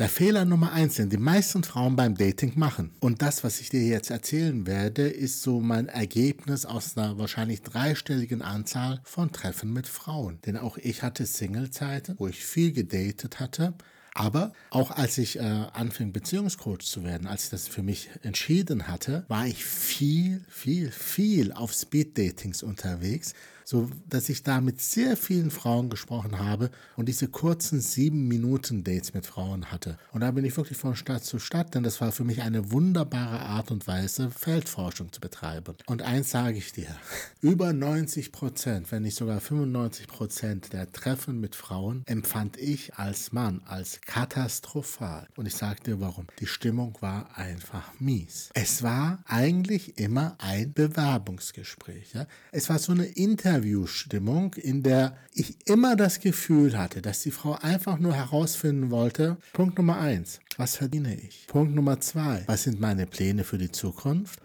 der Fehler Nummer eins, den die meisten Frauen beim Dating machen. Und das, was ich dir jetzt erzählen werde, ist so mein Ergebnis aus einer wahrscheinlich dreistelligen Anzahl von Treffen mit Frauen. Denn auch ich hatte Single-Zeiten, wo ich viel gedatet hatte. Aber auch als ich äh, anfing, Beziehungscoach zu werden, als ich das für mich entschieden hatte, war ich viel, viel, viel auf Speed-Datings unterwegs, so dass ich da mit sehr vielen Frauen gesprochen habe und diese kurzen sieben Minuten Dates mit Frauen hatte. Und da bin ich wirklich von Stadt zu Stadt, denn das war für mich eine wunderbare Art und Weise, Feldforschung zu betreiben. Und eins sage ich dir, über 90 Prozent, wenn nicht sogar 95 Prozent der Treffen mit Frauen empfand ich als Mann als katastrophal. Und ich sage dir warum. Die Stimmung war einfach mies. Es war eigentlich immer ein Bewerbungsgespräch. Ja? Es war so eine Interview Interviewstimmung, in der ich immer das Gefühl hatte, dass die Frau einfach nur herausfinden wollte, Punkt Nummer eins, was verdiene ich? Punkt Nummer zwei, was sind meine Pläne für die Zukunft?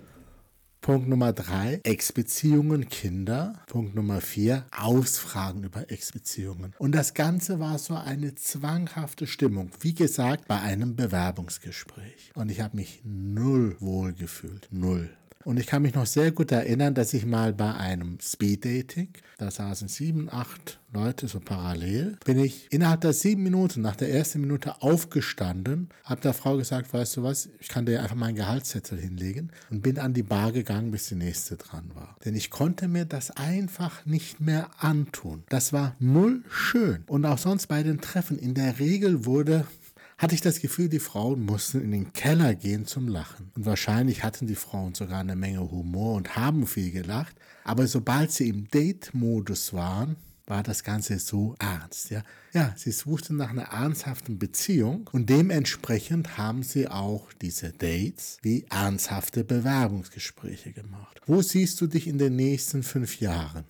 Punkt Nummer drei, Ex-Beziehungen, Kinder. Punkt Nummer vier, Ausfragen über Ex-Beziehungen. Und das Ganze war so eine zwanghafte Stimmung, wie gesagt, bei einem Bewerbungsgespräch. Und ich habe mich null wohl gefühlt. Null. Und ich kann mich noch sehr gut erinnern, dass ich mal bei einem Speed-Dating, da saßen sieben, acht Leute so parallel, bin ich innerhalb der sieben Minuten, nach der ersten Minute aufgestanden, habe der Frau gesagt, weißt du was, ich kann dir einfach meinen Gehaltszettel hinlegen und bin an die Bar gegangen, bis die nächste dran war. Denn ich konnte mir das einfach nicht mehr antun. Das war null schön. Und auch sonst bei den Treffen, in der Regel wurde hatte ich das Gefühl, die Frauen mussten in den Keller gehen zum Lachen. Und wahrscheinlich hatten die Frauen sogar eine Menge Humor und haben viel gelacht. Aber sobald sie im Date-Modus waren, war das Ganze so ernst. Ja? ja, sie suchten nach einer ernsthaften Beziehung und dementsprechend haben sie auch diese Dates wie ernsthafte Bewerbungsgespräche gemacht. Wo siehst du dich in den nächsten fünf Jahren?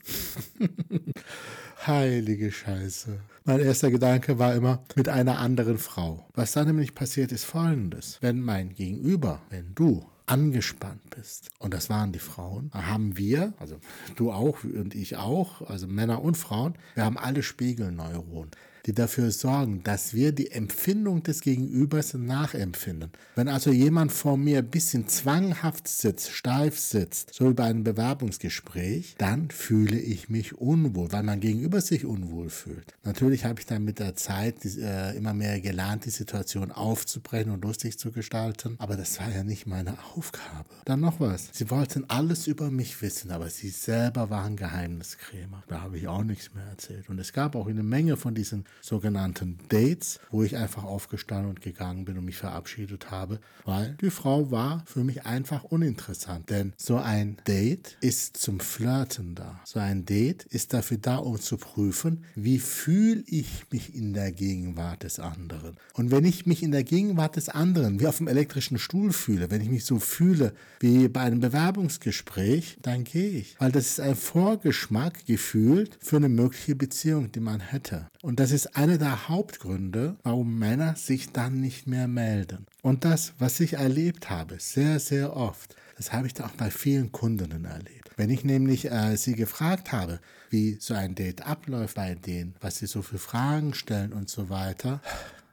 Heilige Scheiße. Mein erster Gedanke war immer mit einer anderen Frau. Was dann nämlich passiert ist folgendes. Wenn mein Gegenüber, wenn du angespannt bist, und das waren die Frauen, haben wir, also du auch und ich auch, also Männer und Frauen, wir haben alle Spiegelneuronen die dafür sorgen, dass wir die Empfindung des Gegenübers nachempfinden. Wenn also jemand vor mir ein bisschen zwanghaft sitzt, steif sitzt, so wie bei einem Bewerbungsgespräch, dann fühle ich mich unwohl, weil mein Gegenüber sich unwohl fühlt. Natürlich habe ich dann mit der Zeit äh, immer mehr gelernt, die Situation aufzubrechen und lustig zu gestalten, aber das war ja nicht meine Aufgabe. Dann noch was. Sie wollten alles über mich wissen, aber sie selber waren Geheimniskrämer. Da habe ich auch nichts mehr erzählt. Und es gab auch eine Menge von diesen sogenannten Dates, wo ich einfach aufgestanden und gegangen bin und mich verabschiedet habe, weil die Frau war für mich einfach uninteressant. Denn so ein Date ist zum Flirten da. So ein Date ist dafür da, um zu prüfen, wie fühle ich mich in der Gegenwart des anderen. Und wenn ich mich in der Gegenwart des anderen wie auf dem elektrischen Stuhl fühle, wenn ich mich so fühle wie bei einem Bewerbungsgespräch, dann gehe ich. Weil das ist ein Vorgeschmack gefühlt für eine mögliche Beziehung, die man hätte. Und das ist einer der Hauptgründe, warum Männer sich dann nicht mehr melden. Und das, was ich erlebt habe, sehr, sehr oft, das habe ich da auch bei vielen Kundinnen erlebt. Wenn ich nämlich äh, sie gefragt habe, wie so ein Date abläuft bei denen, was sie so für Fragen stellen und so weiter,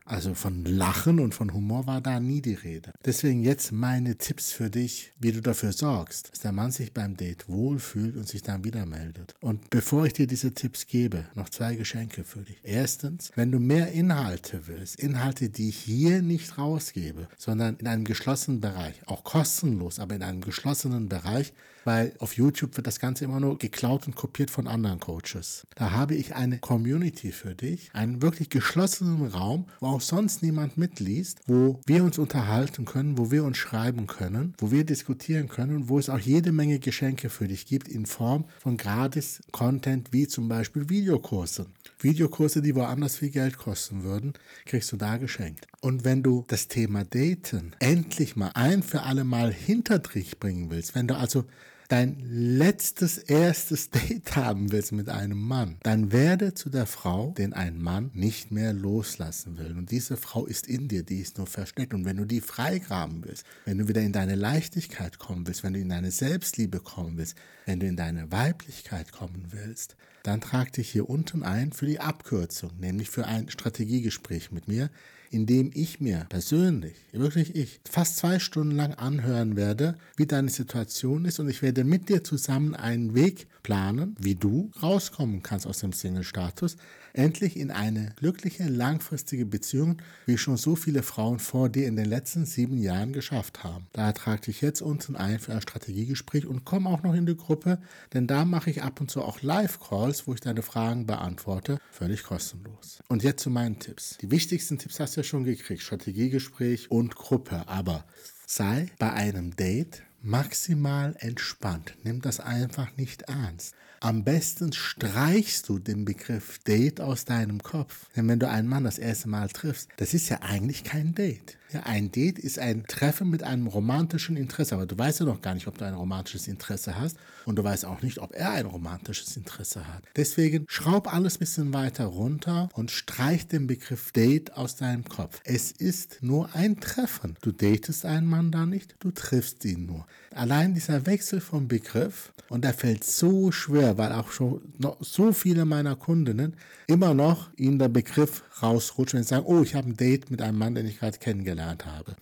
also von Lachen und von Humor war da nie die Rede. Deswegen jetzt meine Tipps für dich, wie du dafür sorgst, dass der Mann sich beim Date wohlfühlt und sich dann wieder meldet. Und bevor ich dir diese Tipps gebe, noch zwei Geschenke für dich. Erstens, wenn du mehr Inhalte willst, Inhalte, die ich hier nicht rausgebe, sondern in einem geschlossenen Bereich, auch kostenlos, aber in einem geschlossenen Bereich, weil auf YouTube wird das Ganze immer nur geklaut und kopiert von anderen Coaches. Da habe ich eine Community für dich, einen wirklich geschlossenen Raum, wo auch sonst niemand mitliest, wo wir uns unterhalten können, wo wir uns schreiben können, wo wir diskutieren können, wo es auch jede Menge Geschenke für dich gibt in Form von gratis Content wie zum Beispiel Videokurse. Videokurse, die woanders viel Geld kosten würden, kriegst du da geschenkt. Und wenn du das Thema Daten endlich mal ein für alle Mal hinter dich bringen willst, wenn du also dein letztes, erstes Date haben willst mit einem Mann, dann werde zu der Frau, den ein Mann nicht mehr loslassen will. Und diese Frau ist in dir, die ist nur versteckt. Und wenn du die freigraben willst, wenn du wieder in deine Leichtigkeit kommen willst, wenn du in deine Selbstliebe kommen willst, wenn du in deine Weiblichkeit kommen willst, dann trag dich hier unten ein für die Abkürzung, nämlich für ein Strategiegespräch mit mir, indem ich mir persönlich, wirklich ich, fast zwei Stunden lang anhören werde, wie deine Situation ist und ich werde mit dir zusammen einen Weg planen, wie du rauskommen kannst aus dem Single-Status, endlich in eine glückliche, langfristige Beziehung, wie schon so viele Frauen vor dir in den letzten sieben Jahren geschafft haben. Da trage dich jetzt unten ein für ein Strategiegespräch und komm auch noch in die Gruppe, denn da mache ich ab und zu auch Live-Calls, wo ich deine Fragen beantworte, völlig kostenlos. Und jetzt zu meinen Tipps. Die wichtigsten Tipps hast du ja schon gekriegt, Strategiegespräch und Gruppe, aber sei bei einem Date maximal entspannt. Nimm das einfach nicht ernst. Am besten streichst du den Begriff Date aus deinem Kopf. Denn wenn du einen Mann das erste Mal triffst, das ist ja eigentlich kein Date. Ja, ein Date ist ein Treffen mit einem romantischen Interesse, aber du weißt ja noch gar nicht, ob du ein romantisches Interesse hast und du weißt auch nicht, ob er ein romantisches Interesse hat. Deswegen schraub alles ein bisschen weiter runter und streich den Begriff Date aus deinem Kopf. Es ist nur ein Treffen. Du datest einen Mann da nicht, du triffst ihn nur. Allein dieser Wechsel vom Begriff und der fällt so schwer, weil auch schon so viele meiner Kundinnen immer noch ihnen der Begriff rausrutscht und sagen, oh, ich habe ein Date mit einem Mann, den ich gerade kennengelernt habe.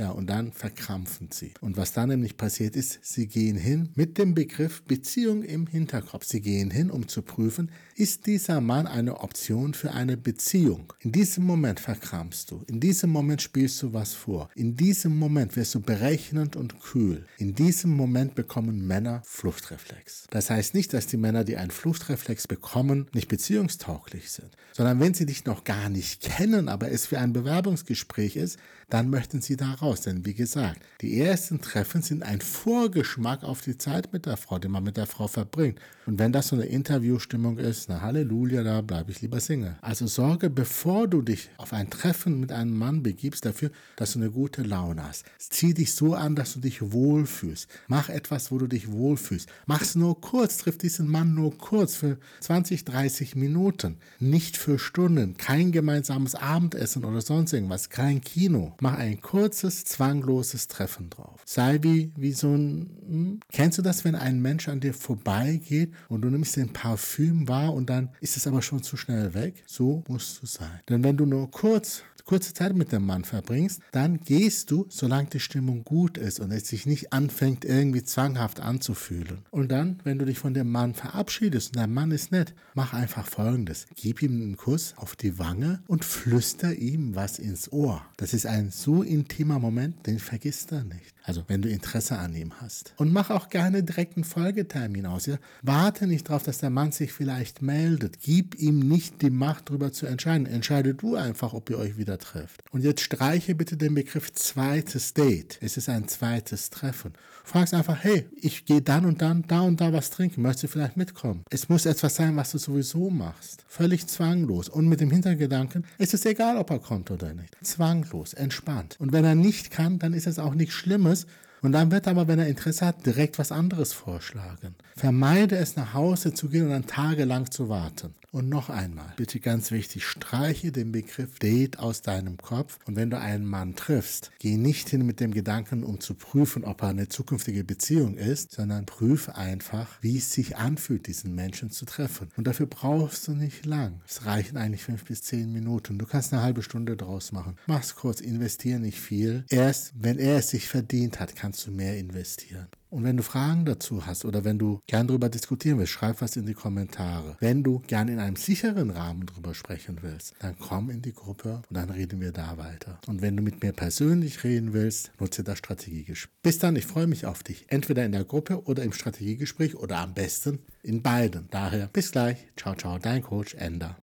Ja, und dann verkrampfen sie. Und was dann nämlich passiert ist, sie gehen hin mit dem Begriff Beziehung im Hinterkopf. Sie gehen hin, um zu prüfen, ist dieser Mann eine Option für eine Beziehung? In diesem Moment verkrampfst du. In diesem Moment spielst du was vor. In diesem Moment wirst du berechnend und kühl. In diesem Moment bekommen Männer Fluchtreflex. Das heißt nicht, dass die Männer, die einen Fluchtreflex bekommen, nicht beziehungstauglich sind, sondern wenn sie dich noch gar nicht kennen, aber es für ein Bewerbungsgespräch ist, dann möchten sie da raus. Denn wie gesagt, die ersten Treffen sind ein Vorgeschmack auf die Zeit mit der Frau, die man mit der Frau verbringt. Und wenn das so eine Interviewstimmung ist, na Halleluja, da bleibe ich lieber Single. Also sorge, bevor du dich auf ein Treffen mit einem Mann begibst, dafür, dass du eine gute Laune hast. Zieh dich so an, dass du dich wohlfühlst. Mach etwas, wo du dich wohlfühlst. Mach es nur kurz, triff diesen Mann nur kurz für 20, 30 Minuten. Nicht für Stunden. Kein gemeinsames Abendessen oder sonst irgendwas. Kein Kino. Mach ein kurzes, zwangloses Treffen drauf. Sei wie, wie so ein. Hm? Kennst du das, wenn ein Mensch an dir vorbeigeht und du nimmst den Parfüm wahr und dann ist es aber schon zu schnell weg? So musst du sein. Denn wenn du nur kurz kurze Zeit mit dem Mann verbringst, dann gehst du, solange die Stimmung gut ist und es sich nicht anfängt, irgendwie zwanghaft anzufühlen. Und dann, wenn du dich von dem Mann verabschiedest und der Mann ist nett, mach einfach folgendes. Gib ihm einen Kuss auf die Wange und flüster ihm was ins Ohr. Das ist ein so intimer Moment, den vergisst er nicht. Also wenn du Interesse an ihm hast. Und mach auch gerne direkt einen Folgetermin aus. Ja? Warte nicht darauf, dass der Mann sich vielleicht meldet. Gib ihm nicht die Macht, darüber zu entscheiden. Entscheide du einfach, ob ihr euch wieder trefft. Und jetzt streiche bitte den Begriff zweites Date. Es ist ein zweites Treffen. Fragst einfach, hey, ich gehe dann und dann da und da was trinken. Möchtest du vielleicht mitkommen? Es muss etwas sein, was du sowieso machst. Völlig zwanglos. Und mit dem Hintergedanken, es ist egal, ob er kommt oder nicht. Zwanglos, entspannt. Und wenn er nicht kann, dann ist es auch nichts Schlimmes. Und dann wird aber, wenn er Interesse hat, direkt was anderes vorschlagen. Vermeide es, nach Hause zu gehen und dann tagelang zu warten. Und noch einmal, bitte ganz wichtig, streiche den Begriff Date aus deinem Kopf. Und wenn du einen Mann triffst, geh nicht hin mit dem Gedanken, um zu prüfen, ob er eine zukünftige Beziehung ist, sondern prüfe einfach, wie es sich anfühlt, diesen Menschen zu treffen. Und dafür brauchst du nicht lang. Es reichen eigentlich fünf bis zehn Minuten. Du kannst eine halbe Stunde draus machen. Mach's kurz, investiere nicht viel. Erst, wenn er es sich verdient hat, kannst du mehr investieren. Und wenn du Fragen dazu hast oder wenn du gern darüber diskutieren willst, schreib was in die Kommentare. Wenn du gern in einem sicheren Rahmen darüber sprechen willst, dann komm in die Gruppe und dann reden wir da weiter. Und wenn du mit mir persönlich reden willst, nutze das Strategiegespräch. Bis dann, ich freue mich auf dich. Entweder in der Gruppe oder im Strategiegespräch oder am besten in beiden. Daher bis gleich. Ciao, ciao, dein Coach Ender.